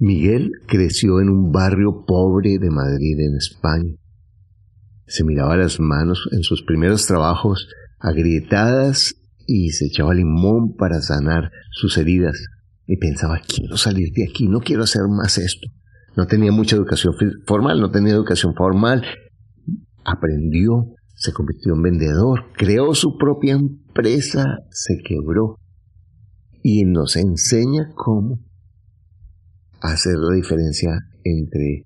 Miguel creció en un barrio pobre de Madrid, en España. Se miraba las manos en sus primeros trabajos agrietadas y se echaba limón para sanar sus heridas. Y pensaba, quiero salir de aquí, no quiero hacer más esto. No tenía mucha educación formal, no tenía educación formal. Aprendió, se convirtió en vendedor, creó su propia empresa, se quebró. Y nos enseña cómo hacer la diferencia entre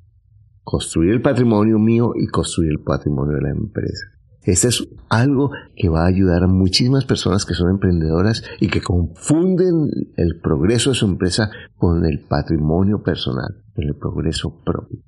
construir el patrimonio mío y construir el patrimonio de la empresa. Este es algo que va a ayudar a muchísimas personas que son emprendedoras y que confunden el progreso de su empresa con el patrimonio personal, con el progreso propio.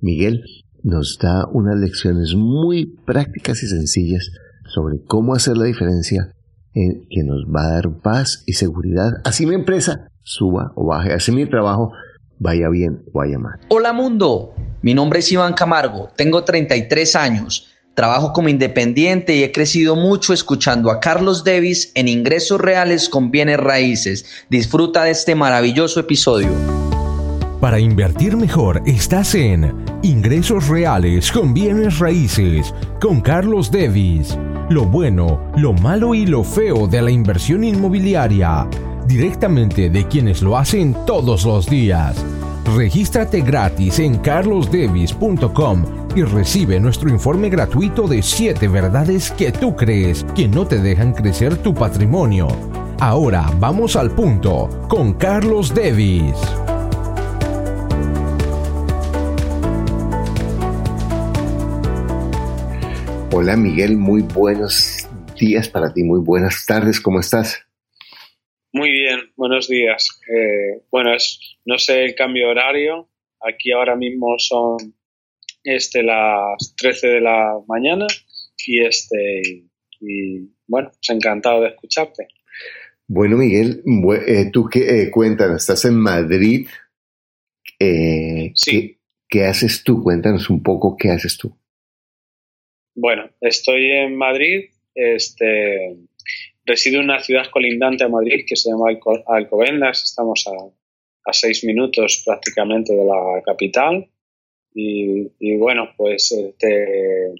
Miguel nos da unas lecciones muy prácticas y sencillas sobre cómo hacer la diferencia en que nos va a dar paz y seguridad. Así mi empresa suba o baje, así mi trabajo vaya bien o vaya mal. Hola mundo, mi nombre es Iván Camargo, tengo 33 años, trabajo como independiente y he crecido mucho escuchando a Carlos Davis en Ingresos Reales con Bienes Raíces. Disfruta de este maravilloso episodio. Para invertir mejor estás en Ingresos Reales con Bienes Raíces con Carlos Davis. Lo bueno, lo malo y lo feo de la inversión inmobiliaria directamente de quienes lo hacen todos los días. Regístrate gratis en carlosdevis.com y recibe nuestro informe gratuito de 7 verdades que tú crees que no te dejan crecer tu patrimonio. Ahora vamos al punto con Carlos Devis. Hola Miguel, muy buenos días para ti, muy buenas tardes, ¿cómo estás? Muy bien, buenos días. Eh, bueno, es, no sé el cambio horario. Aquí ahora mismo son este, las 13 de la mañana y, este, y bueno, pues encantado de escucharte. Bueno, Miguel, eh, tú qué eh, cuéntanos, estás en Madrid. sí. ¿qué, ¿Qué haces tú? Cuéntanos un poco qué haces tú. Bueno, estoy en Madrid. Este, Resido en una ciudad colindante a Madrid que se llama Alcobendas. Estamos a, seis minutos prácticamente de la capital. Y, bueno, pues este,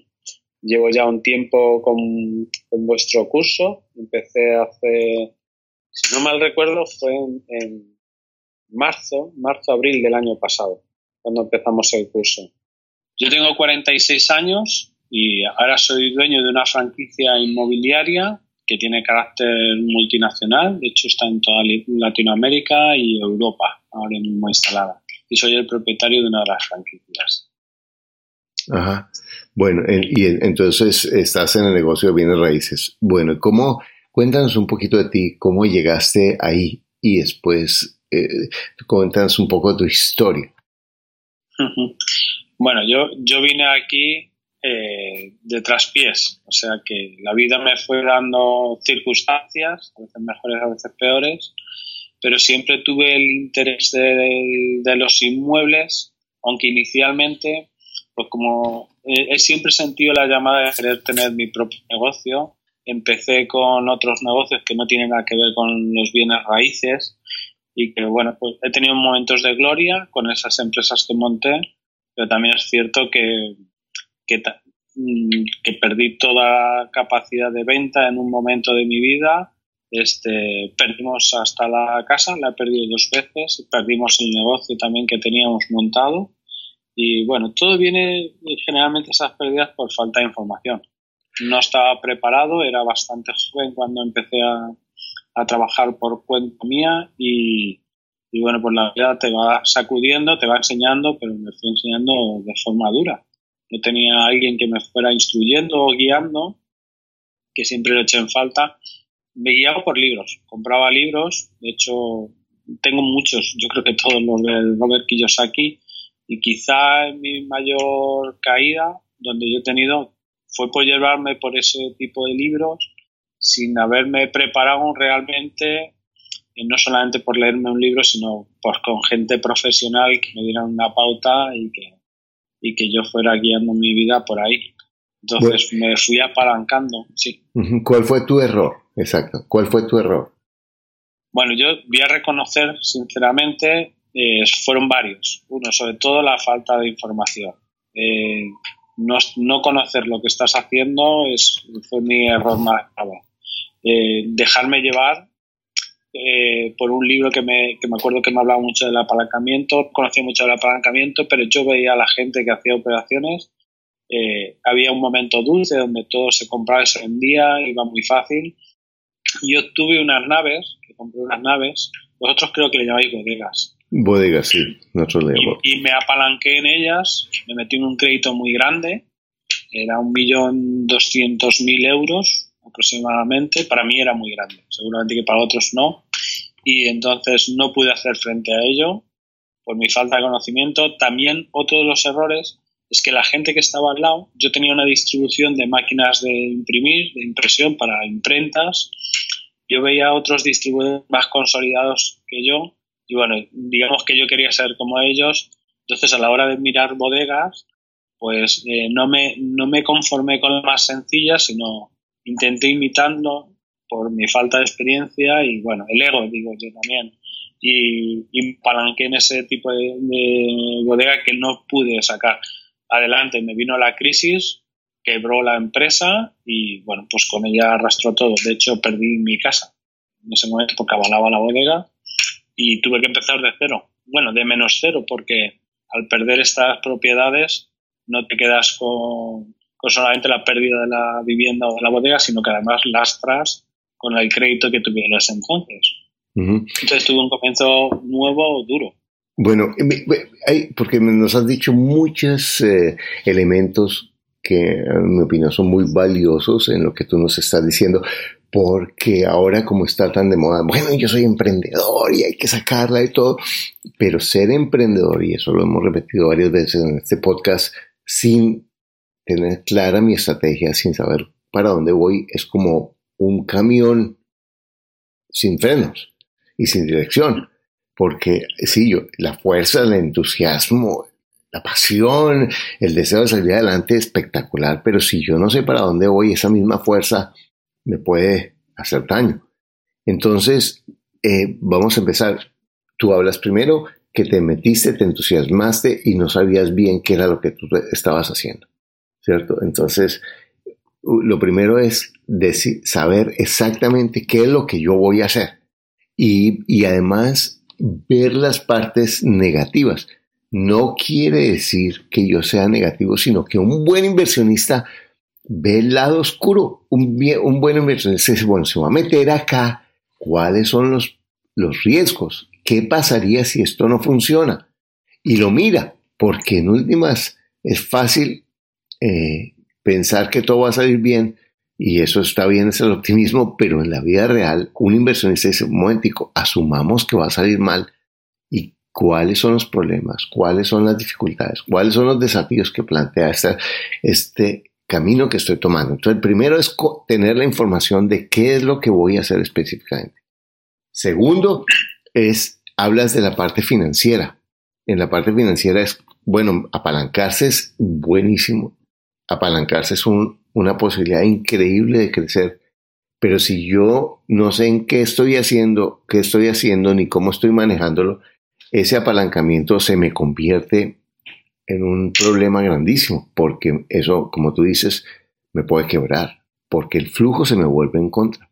llevo ya un tiempo con, vuestro curso. Empecé hace, si no mal recuerdo, fue en, marzo, marzo-abril del año pasado, cuando empezamos el curso. Yo tengo 46 años y ahora soy dueño de una franquicia inmobiliaria que tiene carácter multinacional, de hecho está en toda Latinoamérica y Europa ahora mismo instalada. Y soy el propietario de una de las franquicias. Ajá. Bueno, y entonces estás en el negocio de bienes raíces. Bueno, ¿cómo, cuéntanos un poquito de ti, cómo llegaste ahí y después eh, cuéntanos un poco de tu historia. Bueno, yo, yo vine aquí eh, de traspiés. O sea que la vida me fue dando circunstancias, a veces mejores, a veces peores, pero siempre tuve el interés de, los inmuebles, aunque inicialmente, pues como he, siempre sentido la llamada de querer tener mi propio negocio, empecé con otros negocios que no tienen nada que ver con los bienes raíces y que bueno, pues he tenido momentos de gloria con esas empresas que monté, pero también es cierto que Mm, que, perdí toda capacidad de venta en un momento de mi vida. Este, perdimos hasta la casa, la he perdido dos veces, perdimos el negocio también que teníamos montado. Y bueno, todo viene generalmente esas pérdidas por falta de información. No estaba preparado, era bastante joven cuando empecé a, trabajar por cuenta mía y, bueno, pues la vida te va sacudiendo, te va enseñando, pero me estoy enseñando de forma dura no tenía alguien que me fuera instruyendo o guiando, que siempre lo eché en falta. Me guiaba por libros, compraba libros, de hecho tengo muchos, yo creo que todos los de Robert Kiyosaki, y quizá mi mayor caída, donde yo he tenido, fue por llevarme por ese tipo de libros sin haberme preparado realmente, no solamente por leerme un libro, sino por con gente profesional que me diera una pauta y que y que yo fuera guiando mi vida por ahí. Entonces me fui apalancando, sí. ¿Cuál fue tu error? Exacto. ¿Cuál fue tu error? Bueno, yo voy a reconocer sinceramente eh, fueron varios. Uno, sobre todo la falta de información. Eh, no, conocer lo que estás haciendo es, fue mi error más grave. Eh, dejarme llevar por un libro que me, que me acuerdo que me hablaba mucho del apalancamiento, conocía mucho del apalancamiento, pero yo veía a la gente que hacía operaciones. había un momento dulce donde todo se compraba y se vendía, iba muy fácil. Yo tuve unas naves, que compré unas naves, vosotros creo que le llamáis bodegas. Bodegas, sí, nosotros le y, y, me apalanqué en ellas, me metí en un crédito muy grande, era un millón doscientos mil euros aproximadamente, para mí era muy grande, seguramente que para otros no, y entonces no pude hacer frente a ello por mi falta de conocimiento. También otro de los errores es que la gente que estaba al lado, yo tenía una distribución de máquinas de imprimir, de impresión para imprentas, yo veía a otros distribuidores más consolidados que yo y bueno, digamos que yo quería ser como ellos, entonces a la hora de mirar bodegas, pues eh, no, me, no me conformé con la más sencilla, sino intenté imitando por mi falta de experiencia y bueno, el ego, digo yo también. Y, y palanqué en ese tipo de, de bodega que no pude sacar adelante. Me vino la crisis, quebró la empresa y bueno, pues con ella arrastró todo. De hecho, perdí mi casa en ese momento porque avalaba la bodega y tuve que empezar de cero. Bueno, de menos cero porque al perder estas propiedades no te quedas con, solamente la pérdida de la vivienda o de la bodega, sino que además lastras con el crédito que tuvieras entonces. Entonces tuve un comienzo nuevo, duro. Bueno, porque nos has dicho muchos eh, elementos que en mi opinión son muy valiosos en lo que tú nos estás diciendo, porque ahora como está tan de moda, bueno, yo soy emprendedor y hay que sacarla y todo, pero ser emprendedor, y eso lo hemos repetido varias veces en este podcast, sin tener clara mi estrategia, sin saber para dónde voy, es como un camión sin frenos y sin dirección, porque sí, yo, la fuerza, el entusiasmo, la pasión, el deseo de salir adelante es espectacular, pero si yo no sé para dónde voy, esa misma fuerza me puede hacer daño. Entonces, eh, vamos a empezar. Tú hablas primero que te metiste, te entusiasmaste y no sabías bien qué era lo que tú estabas haciendo, ¿cierto? Entonces, lo primero es decir, saber exactamente qué es lo que yo voy a hacer y, y además ver las partes negativas. No quiere decir que yo sea negativo, sino que un buen inversionista ve el lado oscuro. Un, un buen inversionista dice, bueno, se va a meter acá, ¿cuáles son los, los riesgos? ¿Qué pasaría si esto no funciona? Y lo mira, porque en últimas es fácil eh, pensar que todo va a salir bien, y eso está bien, es el optimismo, pero en la vida real, un inversionista dice, un momentico, asumamos que va a salir mal, y cuáles son los problemas, cuáles son las dificultades, cuáles son los desafíos que plantea este camino que estoy tomando. Entonces, el primero es tener la información de qué es lo que voy a hacer específicamente. Segundo, es, hablas de la parte financiera. En la parte financiera es, bueno, apalancarse es buenísimo. Apalancarse es una posibilidad increíble de crecer. Pero si yo no sé en qué estoy haciendo, qué estoy haciendo, ni cómo estoy manejándolo, ese apalancamiento se me convierte en un problema grandísimo, porque eso, como tú dices, me puede quebrar, porque el flujo se me vuelve en contra.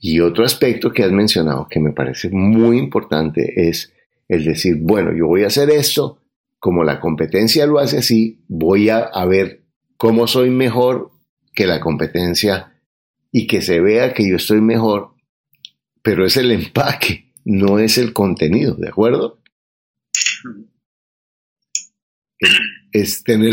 Y otro aspecto que has mencionado que me parece muy importante es el decir, bueno, yo voy a hacer esto, como la competencia lo hace así, voy a, ver cómo soy mejor que la competencia y que se vea que yo estoy mejor, pero es el empaque, no es el contenido, ¿de acuerdo? es tener,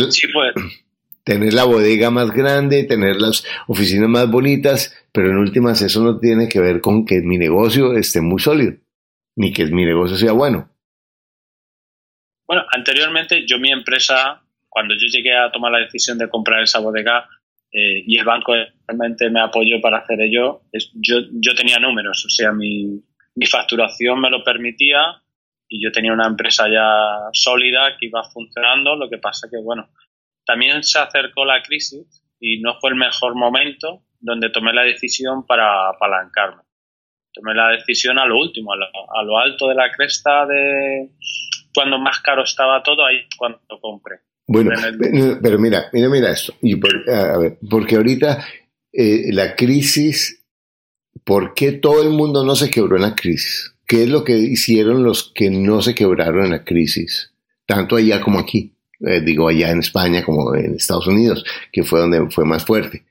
tener la bodega más grande, tener las oficinas más bonitas, pero en últimas eso no tiene que ver con que mi negocio esté muy sólido, ni que mi negocio sea bueno. Bueno, anteriormente yo mi empresa, cuando yo llegué a tomar la decisión de comprar esa bodega eh, y el banco realmente me apoyó para hacer ello, yo, yo tenía números, o sea, mi, mi facturación me lo permitía, y yo tenía una empresa ya sólida que iba funcionando, lo que pasa que, bueno, también se acercó la crisis y no fue el mejor momento donde tomé la decisión para apalancarme. tomé la decisión a lo último, a lo, alto de la cresta de cuando más caro estaba todo, ahí cuando compré. Bueno, pero mira, mira, mira esto. Y a ver, porque ahorita eh, la crisis, ¿por qué todo el mundo no se quebró en la crisis? ¿Qué es lo que hicieron los que no se quebraron en la crisis? Tanto allá como aquí. Eh, digo, allá en España como en Estados Unidos, que fue donde fue más fuerte.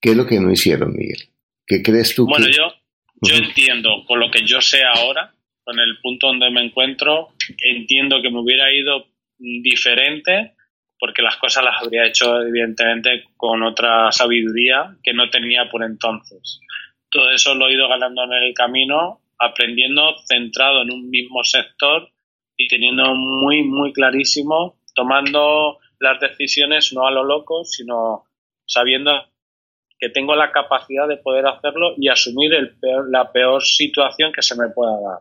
¿Qué es lo que no hicieron, Miguel? ¿Qué crees tú? Bueno, yo, yo entiendo, con lo que yo sé ahora, con el punto donde me encuentro, entiendo que me hubiera ido diferente porque las cosas las habría hecho evidentemente con otra sabiduría que no tenía por entonces. Todo eso lo he ido ganando en el camino, aprendiendo centrado en un mismo sector y teniendo muy, muy clarísimo, tomando las decisiones no a lo loco, sino sabiendo que tengo la capacidad de poder hacerlo y asumir la peor situación que se me pueda dar,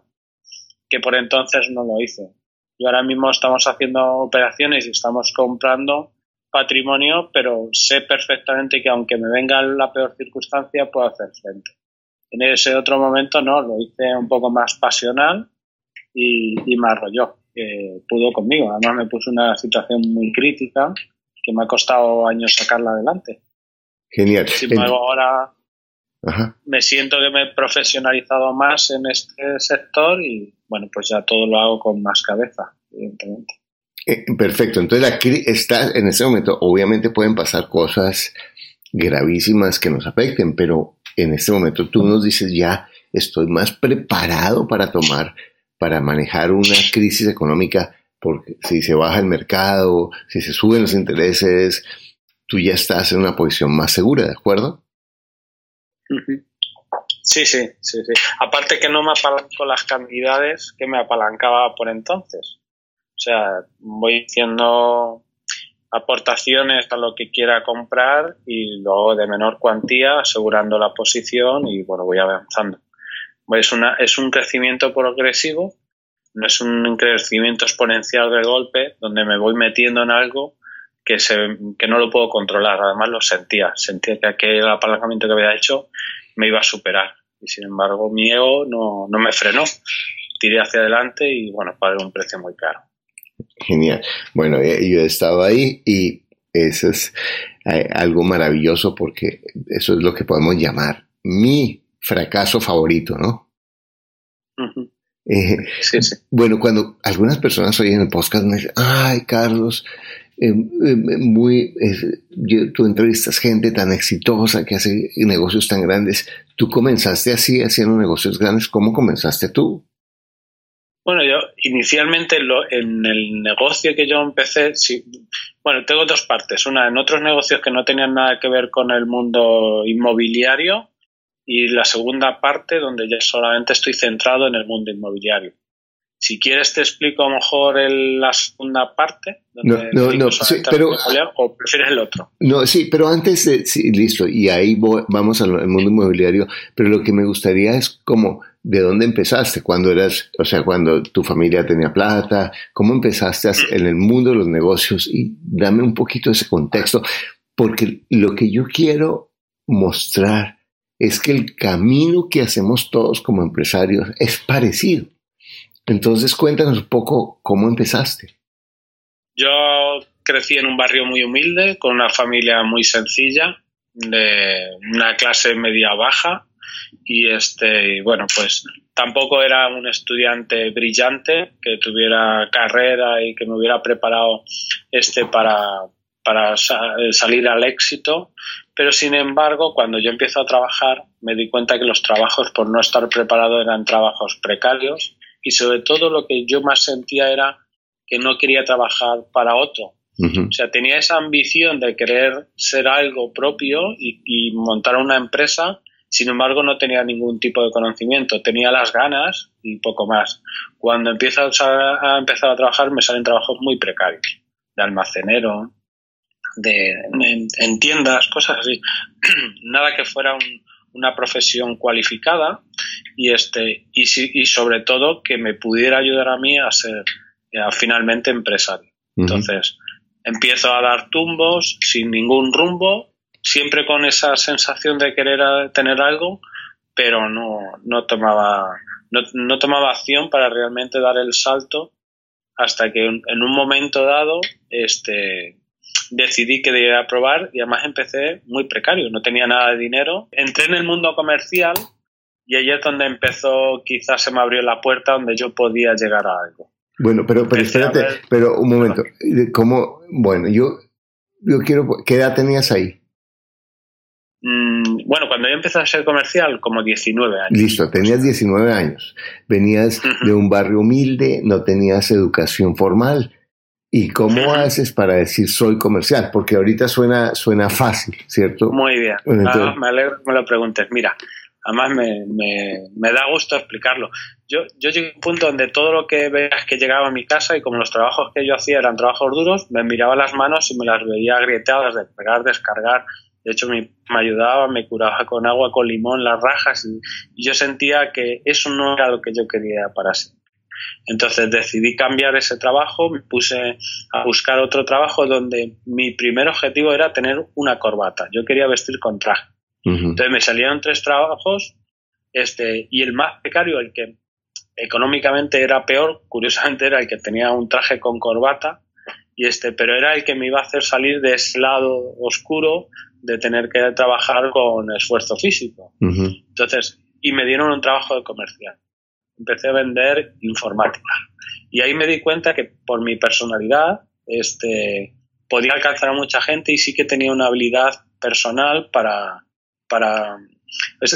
que por entonces no lo hice. Y ahora mismo estamos haciendo operaciones y estamos comprando patrimonio, pero sé perfectamente que aunque me venga la peor circunstancia, puedo hacer frente. En ese otro momento no, lo hice un poco más pasional y, y me arrolló, pudo conmigo. Además me puso una situación muy crítica que me ha costado años sacarla adelante. Genial. Sin embargo, ahora me siento que me he profesionalizado más en este sector y bueno, pues ya todo lo hago con más cabeza, evidentemente. Eh, perfecto, entonces la está en este momento, obviamente pueden pasar cosas gravísimas que nos afecten, pero en este momento tú nos dices ya estoy más preparado para tomar, para manejar una crisis económica, porque si se baja el mercado, si se suben los intereses, tú ya estás en una posición más segura, ¿de acuerdo? Sí, sí, sí, sí. Aparte que no me apalanco las cantidades que me apalancaba por entonces. O sea, voy haciendo aportaciones a lo que quiera comprar y luego de menor cuantía asegurando la posición y bueno, voy avanzando. Es, una, es un crecimiento progresivo, no es un crecimiento exponencial de golpe donde me voy metiendo en algo que, se, que no lo puedo controlar. Además lo sentía, sentía que aquel apalancamiento que había hecho me iba a superar. Y sin embargo, mi ego no, no me frenó. Tiré hacia adelante y bueno, pagué un precio muy caro. Genial. Bueno, eh, yo he estado ahí y eso es eh, algo maravilloso porque eso es lo que podemos llamar mi fracaso favorito, ¿no? Eh, sí, sí. Bueno, cuando algunas personas oyen el podcast me dicen, ay, Carlos, eh, eh, muy, tú entrevistas gente tan exitosa que hace negocios tan grandes. Tú comenzaste así, haciendo negocios grandes. ¿Cómo comenzaste tú? Bueno, yo inicialmente en el negocio que yo empecé, bueno, tengo dos partes. Una en otros negocios que no tenían nada que ver con el mundo inmobiliario y la segunda parte donde ya solamente estoy centrado en el mundo inmobiliario. Si quieres te explico a lo mejor la segunda parte. no, no, no pero, o prefieres el otro. No, sí, pero antes de, sí, listo, y ahí vamos al mundo inmobiliario, pero lo que me gustaría es como, ¿de dónde empezaste? Cuando eras, o sea, cuando tu familia tenía plata, ¿cómo empezaste mm. en el mundo de los negocios? Y dame un poquito ese contexto, porque lo que yo quiero mostrar es que el camino que hacemos todos como empresarios es parecido. Entonces cuéntanos un poco cómo empezaste. Yo crecí en un barrio muy humilde, con una familia muy sencilla, de una clase media baja y este bueno pues tampoco era un estudiante brillante que tuviera carrera y que me hubiera preparado este para para salir al éxito pero sin embargo cuando yo empiezo a trabajar me di cuenta que los trabajos por no estar preparado eran trabajos precarios y sobre todo lo que yo más sentía era que no quería trabajar para otro. O sea, tenía esa ambición de querer ser algo propio y, montar una empresa, sin embargo no tenía ningún tipo de conocimiento, tenía las ganas y poco más. Cuando empiezo a, empezar a trabajar me salen trabajos muy precarios, de almacenero, de, en tiendas, cosas así. Nada que fuera un, una profesión cualificada y este y, y sobre todo que me pudiera ayudar a mí a ser finalmente empresario. Entonces, empiezo a dar tumbos sin ningún rumbo, siempre con esa sensación de querer tener algo, pero no, no tomaba no, no, tomaba acción para realmente dar el salto hasta que en un momento dado este decidí que debía probar y además empecé muy precario, no tenía nada de dinero. Entré en el mundo comercial y ahí es donde empezó, quizás se me abrió la puerta donde yo podía llegar a algo. Bueno, pero, pero espérate, pero un momento, ¿cómo? Bueno, yo, yo quiero, ¿qué edad tenías ahí? Mm, bueno, cuando yo empecé a ser comercial, como 19 años. Listo, tenías 19 años. Venías de un barrio humilde, no tenías educación formal. ¿Y cómo haces para decir soy comercial? Porque ahorita suena, suena fácil, ¿cierto? Muy bien. Ah, me alegro que me lo preguntes. Mira, además me, me, me, da gusto explicarlo. Yo, yo llegué a un punto donde todo lo que veas que llegaba a mi casa y como los trabajos que yo hacía eran trabajos duros, me miraba las manos y me las veía agrietadas de pegar, descargar. De hecho, me, me ayudaba, me curaba con agua, con limón, las rajas y, y, yo sentía que eso no era lo que yo quería para sí. Entonces decidí cambiar ese trabajo, me puse a buscar otro trabajo donde mi primer objetivo era tener una corbata. Yo quería vestir con traje. Entonces me salieron tres trabajos este, y el más precario, el que económicamente era peor, curiosamente era el que tenía un traje con corbata, y este, pero era el que me iba a hacer salir de ese lado oscuro de tener que trabajar con esfuerzo físico. Entonces, y me dieron un trabajo de comercial. Empecé a vender informática. Y ahí me di cuenta que por mi personalidad, este, podía alcanzar a mucha gente y sí que tenía una habilidad personal para, para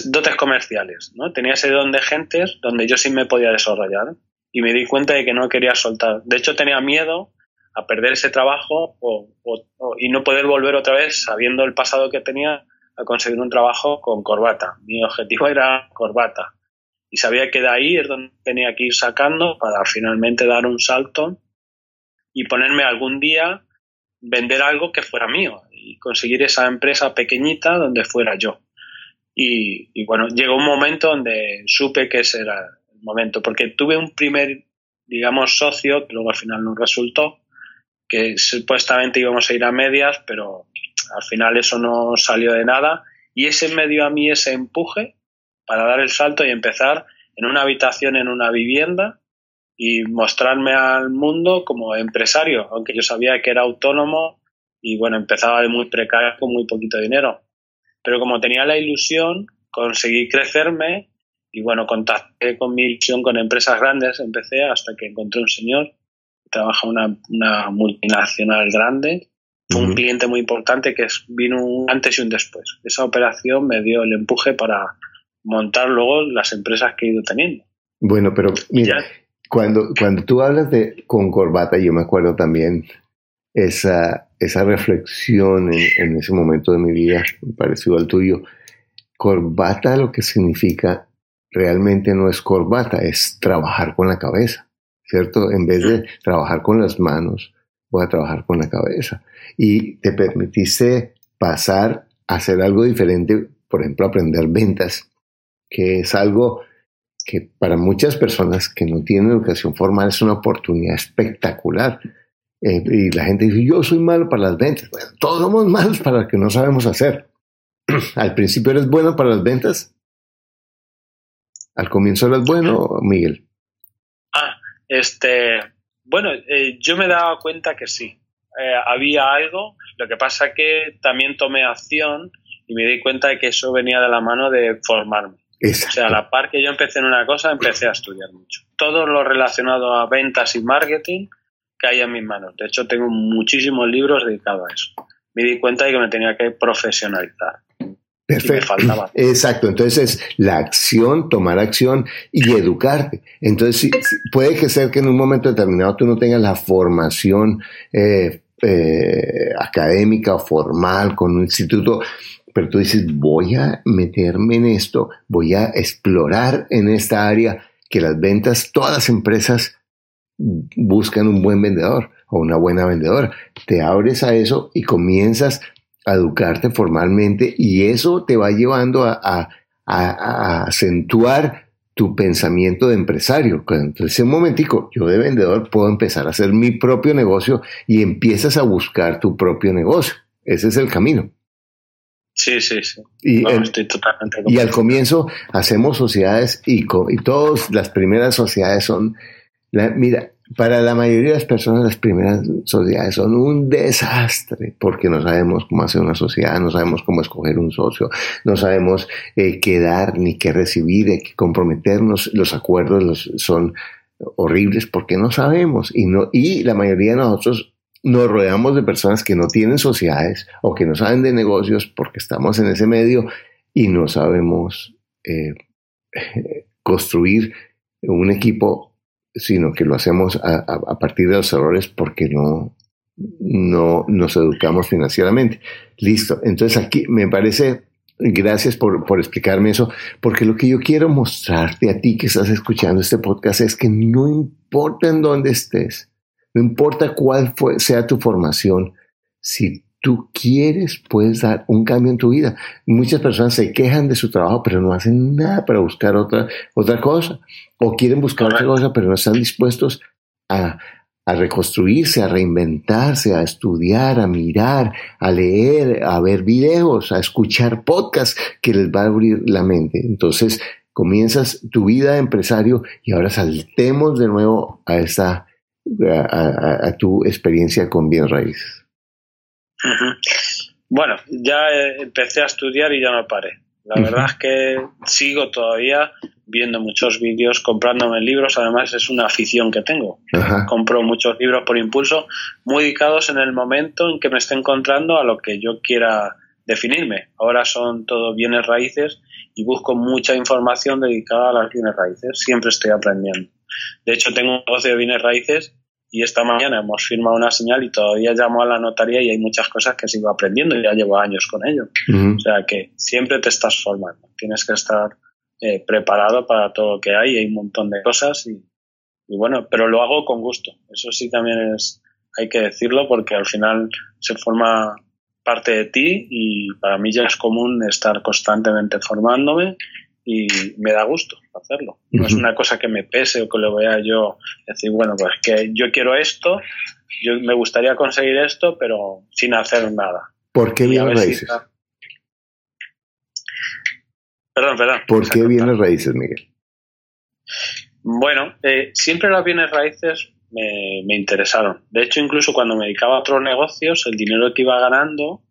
dotes comerciales, ¿no? Tenía ese don de gentes donde yo sí me podía desarrollar y me di cuenta de que no quería soltar. De hecho, tenía miedo a perder ese trabajo o, y no poder volver otra vez, sabiendo el pasado que tenía, a conseguir un trabajo con corbata. Mi objetivo era corbata. Y sabía que de ahí es donde tenía que ir sacando para finalmente dar un salto y ponerme algún día vender algo que fuera mío y conseguir esa empresa pequeñita donde fuera yo. Y, bueno, llegó un momento donde supe que ese era el momento, porque tuve un primer, digamos, socio, que luego al final no resultó, que supuestamente íbamos a ir a medias, pero al final eso no salió de nada. Y ese me dio a mí ese empuje para dar el salto y empezar en una habitación, en una vivienda, y mostrarme al mundo como empresario, aunque yo sabía que era autónomo y bueno, empezaba de muy precario con muy poquito dinero. Pero como tenía la ilusión, conseguí crecerme y bueno, contacté con mi ilusión con empresas grandes, empecé hasta que encontré un señor que trabaja en una, multinacional grande, un cliente muy importante que es, vino un antes y un después. Esa operación me dio el empuje para montar luego las empresas que he ido teniendo. Bueno, pero mira, cuando, cuando tú hablas de con corbata, yo me acuerdo también esa, esa reflexión en, ese momento de mi vida, parecido al tuyo. Corbata lo que significa realmente no es corbata, es trabajar con la cabeza, ¿cierto? En vez de trabajar con las manos, voy a trabajar con la cabeza. Y te permitiste pasar a hacer algo diferente, por ejemplo, aprender ventas, que es algo que para muchas personas que no tienen educación formal es una oportunidad espectacular eh, y la gente dice, yo soy malo para las ventas. todos somos malos para lo que no sabemos hacer. Al principio eres bueno para las ventas. Al comienzo eres bueno, Miguel. Ah, este, bueno, eh, yo me daba cuenta que sí. Eh, había algo, lo que pasa que también tomé acción y me di cuenta de que eso venía de la mano de formarme. O sea, a la par que yo empecé en una cosa, empecé a estudiar mucho. Todo lo relacionado a ventas y marketing caía en mis manos. De hecho, tengo muchísimos libros dedicados a eso. Me di cuenta de que me tenía que profesionalizar. Perfecto. me faltaba. Exacto. Entonces, la acción, tomar acción y educarte. Entonces, puede que ser que en un momento determinado tú no tengas la formación eh, eh, académica o formal con un instituto, pero tú dices, voy a meterme en esto, voy a explorar en esta área que las ventas, todas las empresas buscan un buen vendedor o una buena vendedora. Te abres a eso y comienzas a educarte formalmente y eso te va llevando a, acentuar tu pensamiento de empresario. Entonces, un momentico, yo de vendedor puedo empezar a hacer mi propio negocio y empiezas a buscar tu propio negocio. Ese es el camino. Sí, sí, sí. Y, estoy totalmente y al comienzo hacemos sociedades y, y todas las primeras sociedades son, mira, para la mayoría de las personas las primeras sociedades son un desastre porque no sabemos cómo hacer una sociedad, no sabemos cómo escoger un socio, no sabemos eh, qué dar ni qué recibir, qué comprometernos, los acuerdos son horribles porque no sabemos y, no, y la mayoría de nosotros nos rodeamos de personas que no tienen sociedades o que no saben de negocios porque estamos en ese medio y no sabemos eh, construir un equipo sino que lo hacemos a, partir de los errores porque no, no nos educamos financieramente. Listo. Entonces aquí me parece, gracias por, por, explicarme eso, porque lo que yo quiero mostrarte a ti que estás escuchando este podcast es que no importa en dónde estés, no importa cuál fue, sea tu formación, si tú quieres, puedes dar un cambio en tu vida. Muchas personas se quejan de su trabajo, pero no hacen nada para buscar otra, otra cosa. O quieren buscar otra cosa, pero no están dispuestos a, a reconstruirse, a reinventarse, a estudiar, a mirar, a leer, a ver videos, a escuchar podcasts que les va a abrir la mente. Entonces, comienzas tu vida de empresario y ahora saltemos de nuevo a esta, a, a tu experiencia con bien raíces. Bueno, ya empecé a estudiar y ya no paré. La verdad es que sigo todavía viendo muchos vídeos, comprándome libros. Además, es una afición que tengo. Compro muchos libros por impulso, muy dedicados en el momento en que me esté encontrando a lo que yo quiera definirme. Ahora son todo bienes raíces y busco mucha información dedicada a las bienes raíces. Siempre estoy aprendiendo. De hecho, tengo un negocio de bienes raíces y esta mañana hemos firmado una señal y todavía llamo a la notaría y hay muchas cosas que sigo aprendiendo y ya llevo años con ello. O sea que siempre te estás formando, tienes que estar eh, preparado para todo lo que hay, hay un montón de cosas y, bueno, pero lo hago con gusto. Eso sí también es, hay que decirlo porque al final se forma parte de ti y para mí ya es común estar constantemente formándome y me da gusto hacerlo. No es una cosa que me pese o que lo vea yo decir, bueno, pues que yo quiero esto, yo me gustaría conseguir esto, pero sin hacer nada. ¿Por qué bienes raíces? Perdón, perdón. ¿Por qué bienes raíces, Miguel? Bueno, eh, siempre las bienes raíces me, me, interesaron. De hecho, incluso cuando me dedicaba a otros negocios, el dinero que iba ganando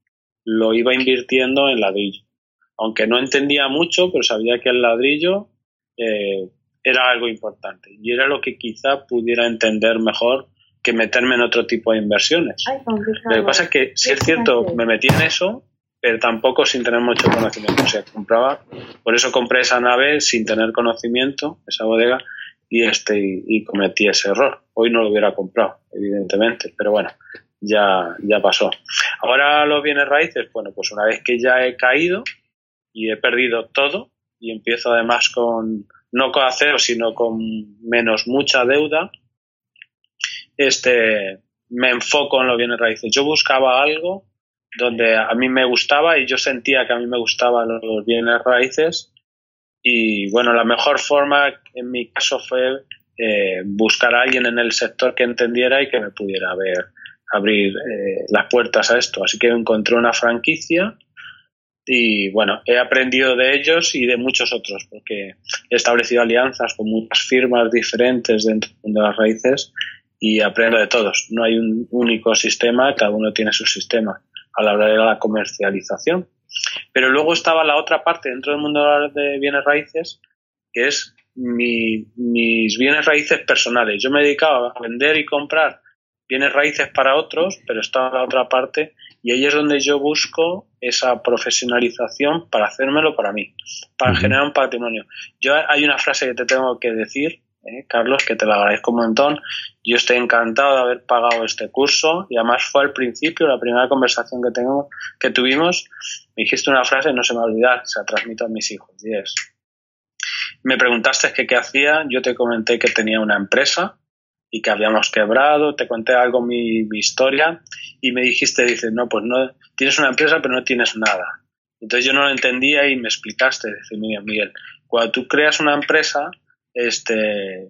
lo iba invirtiendo en ladrillo aunque no entendía mucho, pero sabía que el ladrillo eh, era algo importante y era lo que quizá pudiera entender mejor que meterme en otro tipo de inversiones. Lo que pasa es que, si es cierto, me metí en eso, pero tampoco sin tener mucho conocimiento. O sea, compraba, por eso compré esa nave sin tener conocimiento, esa bodega, y, este, y, cometí ese error. Hoy no lo hubiera comprado, evidentemente, pero bueno, ya, ya pasó. Ahora los bienes raíces, bueno, pues una vez que ya he caído, y he perdido todo y empiezo además con no con acero sino con menos mucha deuda. Este me enfoco en los bienes raíces. Yo buscaba algo donde a mí me gustaba y yo sentía que a mí me gustaban los bienes raíces. Y bueno la mejor forma en mi caso fue eh, buscar a alguien en el sector que entendiera y que me pudiera ver abrir eh, las puertas a esto. Así que encontré una franquicia y bueno, he aprendido de ellos y de muchos otros, porque he establecido alianzas con muchas firmas diferentes dentro de las raíces y aprendo de todos. No hay un único sistema, cada uno tiene su sistema a la hora de la comercialización. Pero luego estaba la otra parte dentro del mundo de bienes raíces, que es mis bienes raíces personales. Yo me dedicaba a vender y comprar bienes raíces para otros, pero estaba la otra parte y ahí es donde yo busco esa profesionalización para hacérmelo para mí, para generar un patrimonio. Yo hay una frase que te tengo que decir, eh, Carlos, que te la agradezco un montón. Yo estoy encantado de haber pagado este curso y además fue al principio, la primera conversación que, tengo, que tuvimos, me dijiste una frase, no se me va a olvidar, se la transmito a mis hijos. Y es, me preguntaste qué hacía, yo te comenté que tenía una empresa y que habíamos quebrado, te conté algo mi, historia y me dijiste, dices, no, pues no, tienes una empresa pero no tienes nada. Entonces yo no lo entendía y me explicaste, dice Miguel, Miguel, cuando tú creas una empresa, este,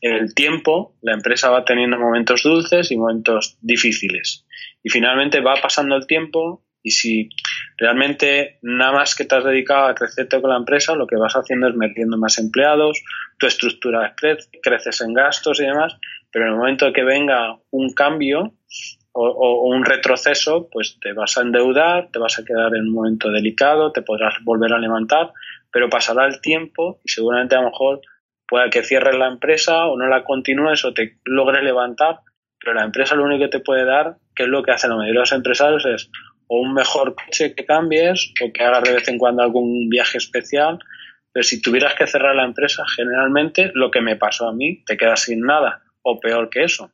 el tiempo la empresa va teniendo momentos dulces y momentos difíciles. Y finalmente va pasando el tiempo Y si realmente nada más que te has dedicado a crecerte con la empresa, lo que vas haciendo es metiendo más empleados, tu estructura crece, creces en gastos y demás, pero en el momento que venga un cambio o, un retroceso, pues te vas a endeudar, te vas a quedar en un momento delicado, te podrás volver a levantar, pero pasará el tiempo y seguramente a lo mejor pueda que cierres la empresa o no la continúes o te logres levantar, pero la empresa lo único que te puede dar, que es lo que hacen la mayoría los empresarios, es o un mejor coche que cambies o que hagas de vez en cuando algún viaje especial, pero si tuvieras que cerrar la empresa, generalmente lo que me pasó a mí, te quedas sin nada o peor que eso,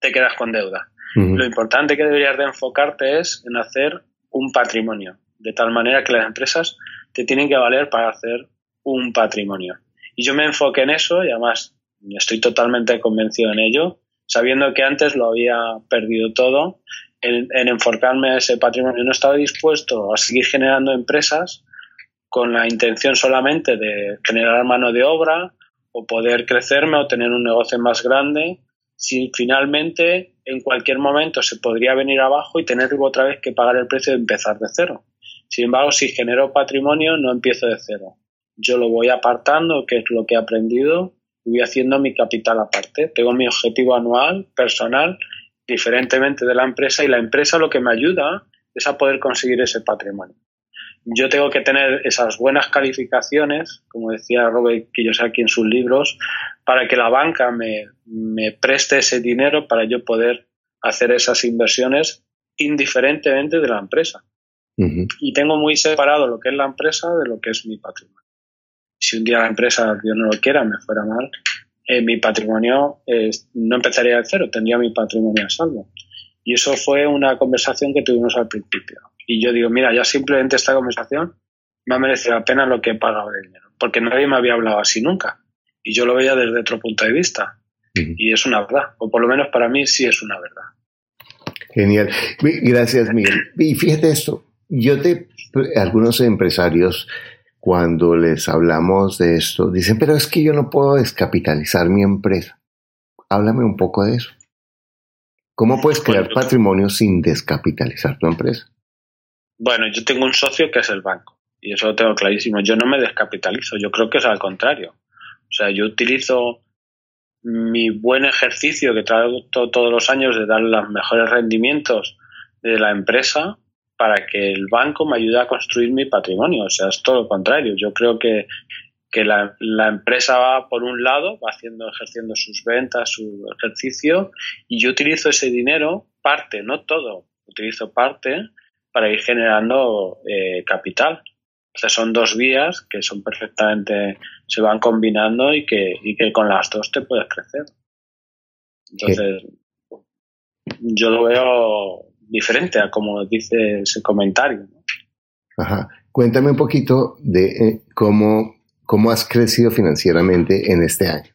te quedas con deuda. Lo importante que deberías de enfocarte es en hacer un patrimonio, de tal manera que las empresas te tienen que valer para hacer un patrimonio. Y yo me enfoqué en eso y además estoy totalmente convencido en ello, sabiendo que antes lo había perdido todo, en, enfocarme a ese patrimonio. No estaba dispuesto a seguir generando empresas con la intención solamente de generar mano de obra o poder crecerme o tener un negocio más grande, si finalmente en cualquier momento se podría venir abajo y tener otra vez que pagar el precio de empezar de cero. Sin embargo, si genero patrimonio, no empiezo de cero yo lo voy apartando, que es lo que he aprendido, y voy haciendo mi capital aparte. Tengo mi objetivo anual, personal, diferentemente de la empresa, y la empresa lo que me ayuda es a poder conseguir ese patrimonio. Yo tengo que tener esas buenas calificaciones, como decía Robert aquí en sus libros, para que la banca me, me preste ese dinero para yo poder hacer esas inversiones indiferentemente de la empresa. Y tengo muy separado lo que es la empresa de lo que es mi patrimonio si un día la empresa, Dios no lo quiera, me fuera mal, eh, mi patrimonio no empezaría de cero, tendría mi patrimonio a salvo. Y eso fue una conversación que tuvimos al principio. Y yo digo, mira, ya simplemente esta conversación me ha merecido la pena lo que he pagado de dinero, porque nadie me había hablado así nunca. Y yo lo veía desde otro punto de vista. Y es una verdad, o por lo menos para mí sí es una verdad. Genial. Gracias, Miguel. Y fíjate esto, yo te, algunos empresarios cuando les hablamos de esto, dicen, pero es que yo no puedo descapitalizar mi empresa. Háblame un poco de eso. ¿Cómo puedes crear patrimonio sin descapitalizar tu empresa? Bueno, yo tengo un socio que es el banco y eso lo tengo clarísimo. Yo no me descapitalizo, yo creo que es al contrario. O sea, yo utilizo mi buen ejercicio que traigo todos los años de dar los mejores rendimientos de la empresa para que el banco me ayude a construir mi patrimonio. O sea, es todo lo contrario. Yo creo que, la, empresa va por un lado, va haciendo, ejerciendo sus ventas, su ejercicio, y yo utilizo ese dinero, parte, no todo, utilizo parte para ir generando eh, capital. O sea, son dos vías que son perfectamente, se van combinando y que, y que con las dos te puedes crecer. Entonces, yo lo veo diferente a como dice ese comentario. Ajá. Cuéntame un poquito de eh, cómo, cómo has crecido financieramente en este año.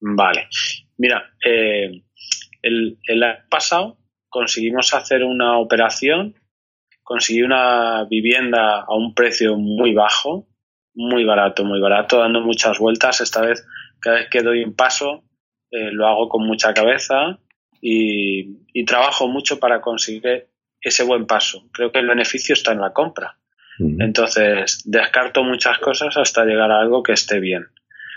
Vale. Mira, eh, el, el, año pasado conseguimos hacer una operación, conseguí una vivienda a un precio muy bajo, muy barato, muy barato, dando muchas vueltas. Esta vez, cada vez que doy un paso, eh, lo hago con mucha cabeza y, trabajo mucho para conseguir ese buen paso. Creo que el beneficio está en la compra. Entonces, descarto muchas cosas hasta llegar a algo que esté bien.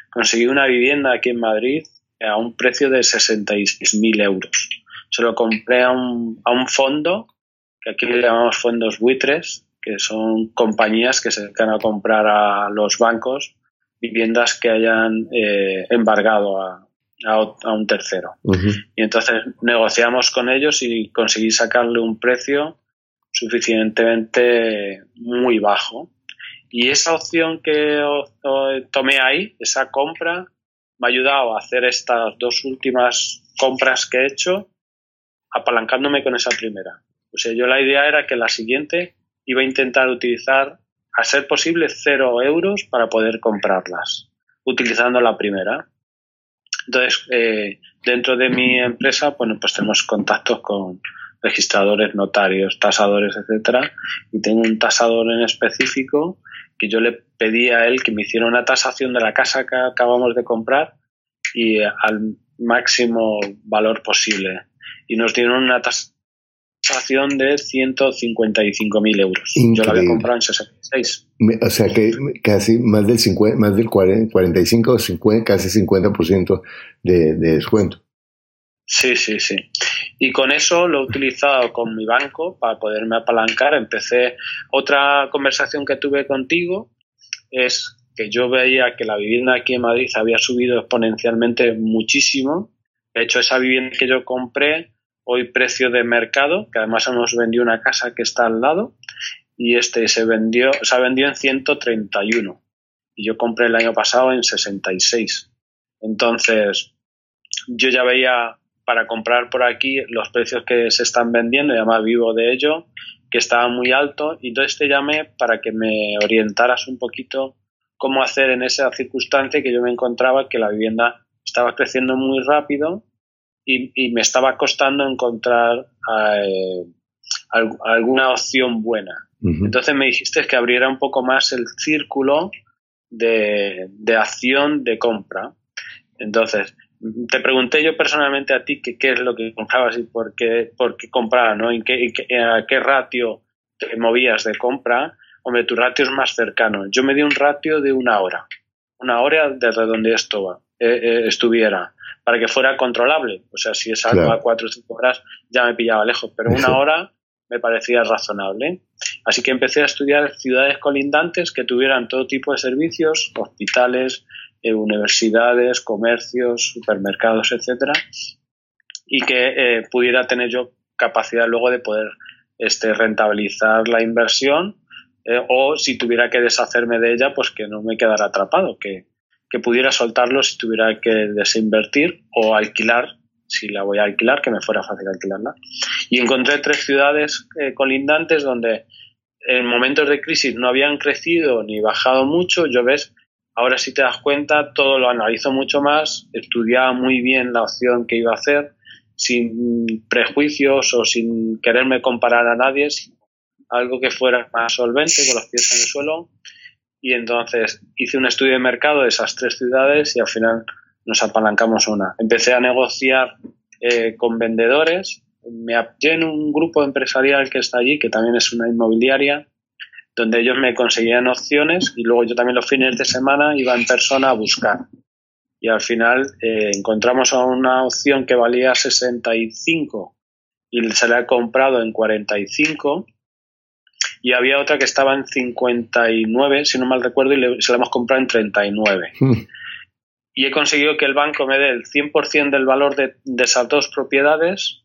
Conseguí una vivienda aquí en Madrid a un precio de 66.000 euros. Se lo compré a un, a un fondo, que aquí le llamamos fondos buitres, que son compañías que se dedican a comprar a los bancos viviendas que hayan eh, embargado a, a, un tercero. Y entonces negociamos con ellos y conseguí sacarle un precio suficientemente muy bajo. Y esa opción que tomé ahí, esa compra, me ha ayudado a hacer estas dos últimas compras que he hecho apalancándome con esa primera. O sea, yo la idea era que la siguiente iba a intentar utilizar, a ser posible, cero euros para poder comprarlas, utilizando la primera. Entonces, eh, dentro de mi empresa, bueno, pues tenemos contactos con registradores, notarios, tasadores, etcétera, y tengo un tasador en específico que yo le pedí a él que me hiciera una tasación de la casa que acabamos de comprar y al máximo valor posible. Y nos dieron una tasación de 155.000 euros. Yo la había comprado en 66. O sea que casi más del 50, más del 40, 45 o 50, casi 50% de, de descuento. Sí, sí, sí. Y con eso lo he utilizado con mi banco para poderme apalancar. Empecé otra conversación que tuve contigo es que yo veía que la vivienda aquí en Madrid había subido exponencialmente muchísimo. De hecho, esa vivienda que yo compré, hoy precio de mercado, que además hemos vendido una casa que está al lado, y este se vendió, se ha vendido en 131. Y yo compré el año pasado en 66. Entonces, yo ya veía para comprar por aquí los precios que se están vendiendo, y además vivo de ello, que estaban muy altos, y entonces te llamé para que me orientaras un poquito cómo hacer en esa circunstancia que yo me encontraba que la vivienda estaba creciendo muy rápido y, me estaba costando encontrar eh, alguna opción buena. Entonces me dijiste que abriera un poco más el círculo de, de acción de compra. Entonces, te pregunté yo personalmente a ti qué es lo que comprabas y por qué, por qué comprabas, ¿no? ¿En qué, a qué ratio te movías de compra? Hombre, tu ratio es más cercano. Yo me di un ratio de una hora. Una hora desde donde esto eh, eh, estuviera, para que fuera controlable. O sea, si es algo a cuatro o cinco horas, ya me pillaba lejos, pero una hora me parecía razonable. Así que empecé a estudiar ciudades colindantes que tuvieran todo tipo de servicios, hospitales, eh, universidades, comercios, supermercados, etcétera, y que eh, pudiera tener yo capacidad luego de poder este, rentabilizar la inversión eh, o si tuviera que deshacerme de ella, pues que no me quedara atrapado, que, que pudiera soltarlo si tuviera que desinvertir o alquilar, si la voy a alquilar, que me fuera fácil alquilarla. Y encontré tres ciudades colindantes donde en momentos de crisis no habían crecido ni bajado mucho. Yo ves Ahora si te das cuenta, todo lo analizo mucho más, estudiaba muy bien la opción que iba a hacer, sin prejuicios o sin quererme comparar a nadie, algo que fuera más solvente, con los pies en el suelo. Y entonces hice un estudio de mercado de esas tres ciudades y al final nos apalancamos una. Empecé a negociar eh, con vendedores, me apoyé en un grupo empresarial que está allí, que también es una inmobiliaria, donde ellos me conseguían opciones y luego yo también los fines de semana iba en persona a buscar. Y al final eh, encontramos una opción que valía 65 y se la he comprado en 45 y había otra que estaba en 59, si no mal recuerdo, y se la hemos comprado en 39. Hmm. Y he conseguido que el banco me dé el 100% del valor de, de esas dos propiedades,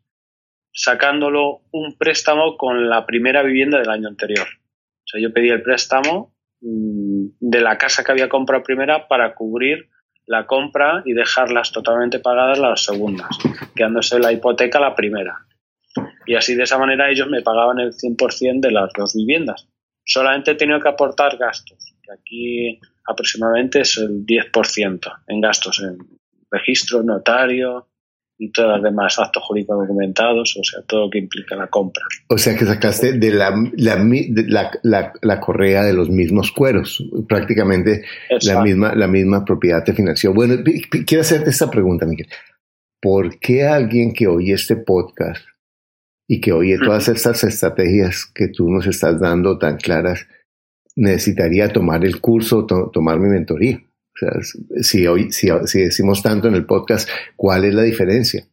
sacándolo un préstamo con la primera vivienda del año anterior. O sea, yo pedí el préstamo mm, de la casa que había comprado primera para cubrir la compra y dejarlas totalmente pagadas las segundas, quedándose la hipoteca la primera. Y así de esa manera ellos me pagaban el 100% de las dos viviendas. Solamente he tenido que aportar gastos, que aquí aproximadamente es el 10% en gastos en registro, notario, y todos los demás actos jurídicos documentados, o sea, todo lo que implica la compra. O sea, que sacaste de la, la, la, correa de los mismos cueros, prácticamente la misma, la misma propiedad te financió. Bueno, quiero hacerte esta pregunta, Miguel. ¿Por qué alguien que oye este podcast y que oye todas estas estrategias que tú nos estás dando tan claras, necesitaría tomar el curso, tomar mi mentoría? O sea, si, hoy, si, si decimos tanto en el podcast, ¿cuál es la diferencia?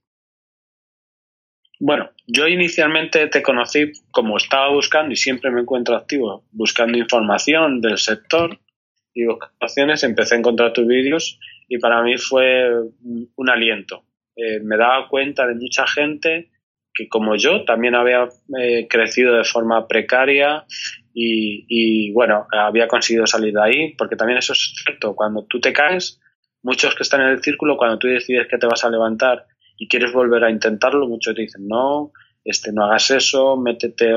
Bueno, yo inicialmente te conocí como estaba buscando y siempre me encuentro activo buscando información del sector y opciones, empecé a encontrar tus vídeos y para mí fue un aliento. Eh, me daba cuenta de mucha gente que como yo también había eh, crecido de forma precaria y, bueno, había conseguido salir de ahí, porque también eso es cierto, cuando tú te caes, muchos que están en el círculo, cuando tú decides que te vas a levantar y quieres volver a intentarlo, muchos te dicen, no, este, no hagas eso, métete,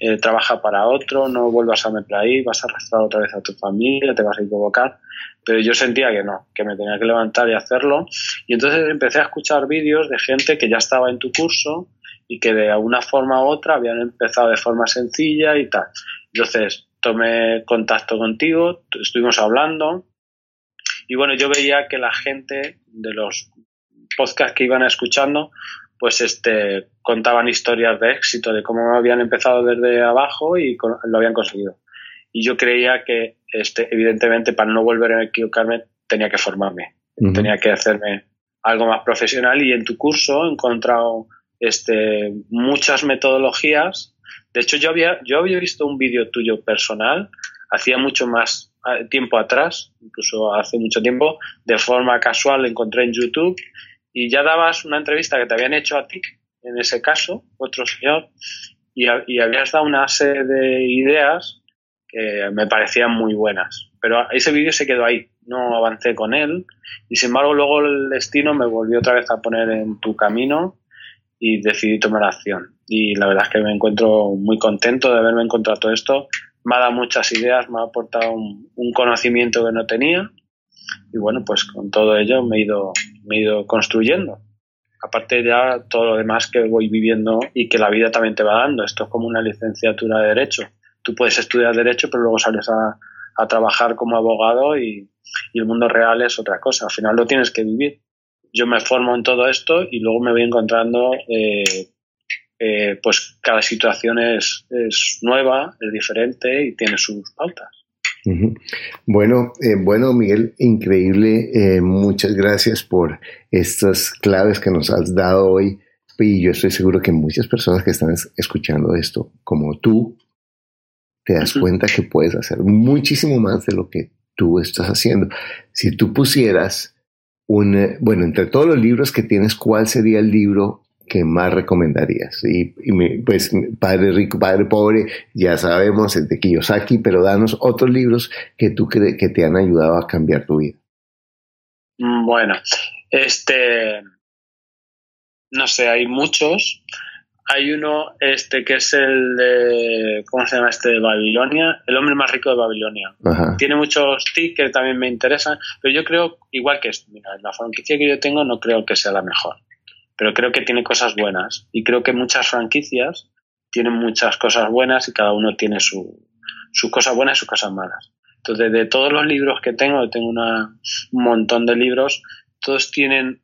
eh, trabaja para otro, no vuelvas a meter ahí, vas a arrastrar otra vez a tu familia, te vas a equivocar. Pero yo sentía que no, que me tenía que levantar y hacerlo. Y entonces empecé a escuchar vídeos de gente que ya estaba en tu curso y que de una forma u otra habían empezado de forma sencilla y tal. Entonces tomé contacto contigo, estuvimos hablando y bueno, yo veía que la gente de los podcasts que iban escuchando, pues este, contaban historias de éxito, de cómo habían empezado desde abajo y lo habían conseguido. Y yo creía que, este, evidentemente, para no volver a equivocarme, tenía que formarme, tenía que hacerme algo más profesional y en tu curso he encontrado este, muchas metodologías. De hecho, yo había, yo había visto un vídeo tuyo personal, hacía mucho más eh, tiempo atrás, incluso hace mucho tiempo, de forma casual lo encontré en YouTube y ya dabas una entrevista que te habían hecho a ti, en ese caso, otro señor, y, y habías dado una serie de ideas que me parecían muy buenas. Pero ese vídeo se quedó ahí, no avancé con él, y sin embargo luego el destino me volvió otra vez a poner en tu camino y decidí tomar acción. Y la verdad es que me encuentro muy contento de haberme encontrado todo esto. Me ha dado muchas ideas, me ha aportado un conocimiento que no tenía y bueno, pues con todo ello me he ido, me he ido construyendo. Aparte ya todo lo demás que voy viviendo y que la vida también te va dando. Esto es como una licenciatura de Derecho. Tú puedes estudiar Derecho, pero luego sales a, a trabajar como abogado y, y, el mundo real es otra cosa. Al final lo tienes que vivir. Yo me formo en todo esto y luego me voy encontrando, eh, eh, pues cada situación es, es nueva, es diferente y tiene sus pautas. Bueno, eh, bueno, Miguel, increíble. Eh, muchas gracias por estas claves que nos has dado hoy. Y yo estoy seguro que muchas personas que están escuchando esto, como tú, te das cuenta que puedes hacer muchísimo más de lo que tú estás haciendo. Si tú pusieras eh, bueno, entre todos los libros que tienes, ¿cuál sería el libro que más recomendarías? Y, pues Padre Rico, Padre Pobre, ya sabemos, el de Kiyosaki, pero danos otros libros que tú crees que te han ayudado a cambiar tu vida. Mm, bueno, este, no sé, hay muchos. Hay uno este que es el de, ¿cómo se llama este? De Babilonia, el hombre más rico de Babilonia. Tiene muchos tics que también me interesan, pero yo creo, igual que mira, la franquicia que yo tengo no creo que sea la mejor pero creo que tiene cosas buenas y creo que muchas franquicias tienen muchas cosas buenas y cada uno tiene su, sus cosas buenas y sus cosas malas. Entonces, de todos los libros que tengo, tengo una, un montón de libros, todos tienen,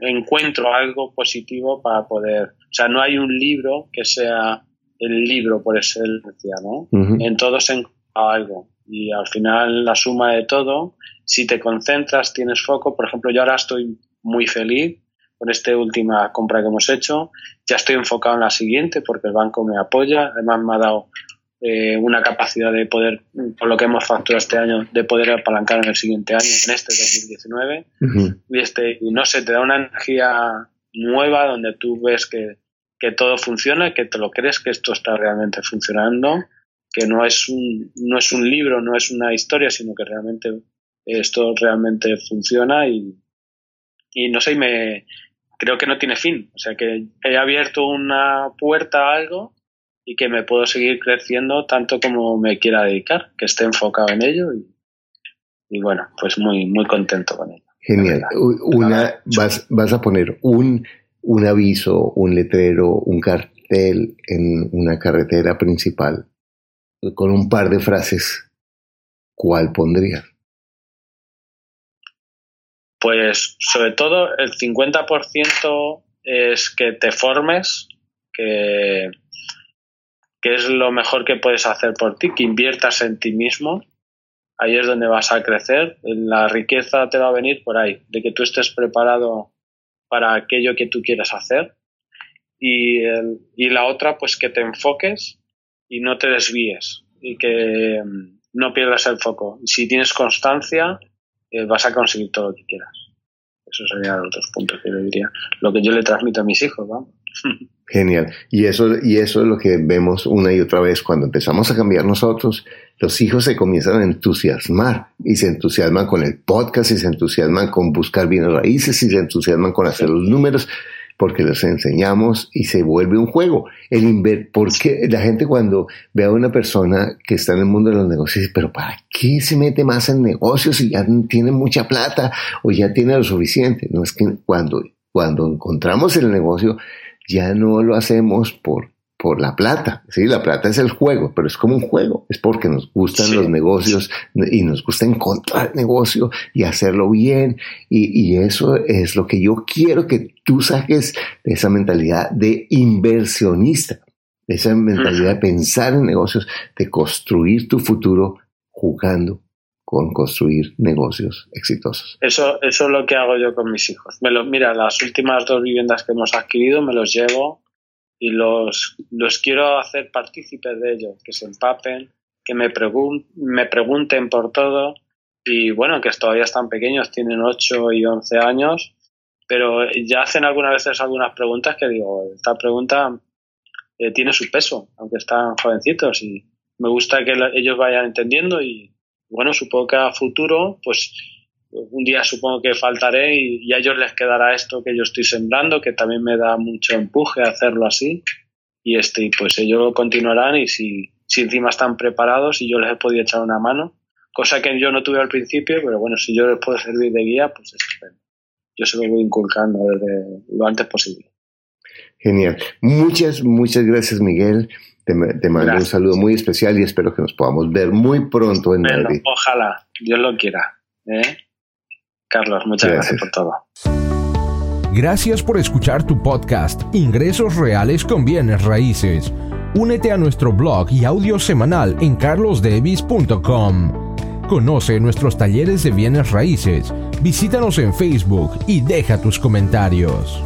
encuentro algo positivo para poder, o sea, no hay un libro que sea el libro por excelencia, ¿no? En todos se encuentra algo y al final la suma de todo, si te concentras, tienes foco, por ejemplo, yo ahora estoy muy feliz con esta última compra que hemos hecho. Ya estoy enfocado en la siguiente porque el banco me apoya. Además me ha dado eh, una capacidad de poder, por lo que hemos facturado este año, de poder apalancar en el siguiente año, en este 2019. Y este, y no sé, te da una energía nueva donde tú ves que, que todo funciona, que te lo crees que esto está realmente funcionando, que no es un, no es un libro, no es una historia, sino que realmente esto realmente funciona y, y no sé, me, creo que no tiene fin. O sea que he abierto una puerta a algo y que me puedo seguir creciendo tanto como me quiera dedicar, que esté enfocado en ello y, bueno, pues muy, muy contento con ello. Genial. Una, vas, vas a poner un, un aviso, un letrero, un cartel en una carretera principal con un par de frases. ¿Cuál pondrías? Pues sobre todo el 50% es que te formes, que, que es lo mejor que puedes hacer por ti, que inviertas en ti mismo. Ahí es donde vas a crecer. La riqueza te va a venir por ahí, de que tú estés preparado para aquello que tú quieres hacer. Y, y la otra, pues que te enfoques y no te desvíes y que mm, no pierdas el foco. Si tienes constancia, eh, vas a conseguir todo lo que quieras. Eso serían otros puntos que yo diría. Lo que yo le transmito a mis hijos, vamos. Genial. Y eso, y eso es lo que vemos una y otra vez cuando empezamos a cambiar nosotros. Los hijos se comienzan a entusiasmar y se entusiasman con el podcast y se entusiasman con buscar bienes raíces y se entusiasman con hacer los números porque los enseñamos y se vuelve un juego. El inver porque la gente cuando ve a una persona que está en el mundo de los negocios dice, pero ¿para qué se mete más en negocios si ya tiene mucha plata o ya tiene lo suficiente? No es que cuando, cuando encontramos el negocio ya no lo hacemos por por la plata. Sí, la plata es el juego, pero es como un juego. Es porque nos gustan los negocios y nos gusta encontrar negocio y hacerlo bien. Y, y, eso es lo que yo quiero que tú saques de esa mentalidad de inversionista, de esa mentalidad de pensar en negocios, de construir tu futuro jugando con construir negocios exitosos. Eso, eso es lo que hago yo con mis hijos. Me lo, mira, las últimas dos viviendas que hemos adquirido me los llevo y los, los quiero hacer partícipes de ello, que se empapen, que me, pregun me pregunten por todo y bueno, que todavía están pequeños, tienen 8 y 11 años, pero ya hacen algunas veces algunas preguntas que digo, esta pregunta eh, tiene su peso, aunque están jovencitos y me gusta que ellos vayan entendiendo y bueno, supongo que a futuro, pues un día supongo que faltaré y, a ellos les quedará esto que yo estoy sembrando, que también me da mucho empuje hacerlo así. Y este, pues ellos continuarán y si, si encima están preparados y yo les he podido echar una mano, cosa que yo no tuve al principio, pero bueno, si yo les puedo servir de guía, pues estupendo. Yo se lo voy inculcando desde lo antes posible. Genial. Muchas, muchas gracias, Miguel. Te, mando un saludo muy especial y espero que nos podamos ver muy pronto en Madrid. Ojalá, Dios lo quiera. ¿eh? Carlos, muchas gracias. por todo. Gracias por escuchar tu podcast Ingresos Reales con Bienes Raíces. Únete a nuestro blog y audio semanal en carlosdevis.com. Conoce nuestros talleres de bienes raíces, visítanos en Facebook y deja tus comentarios.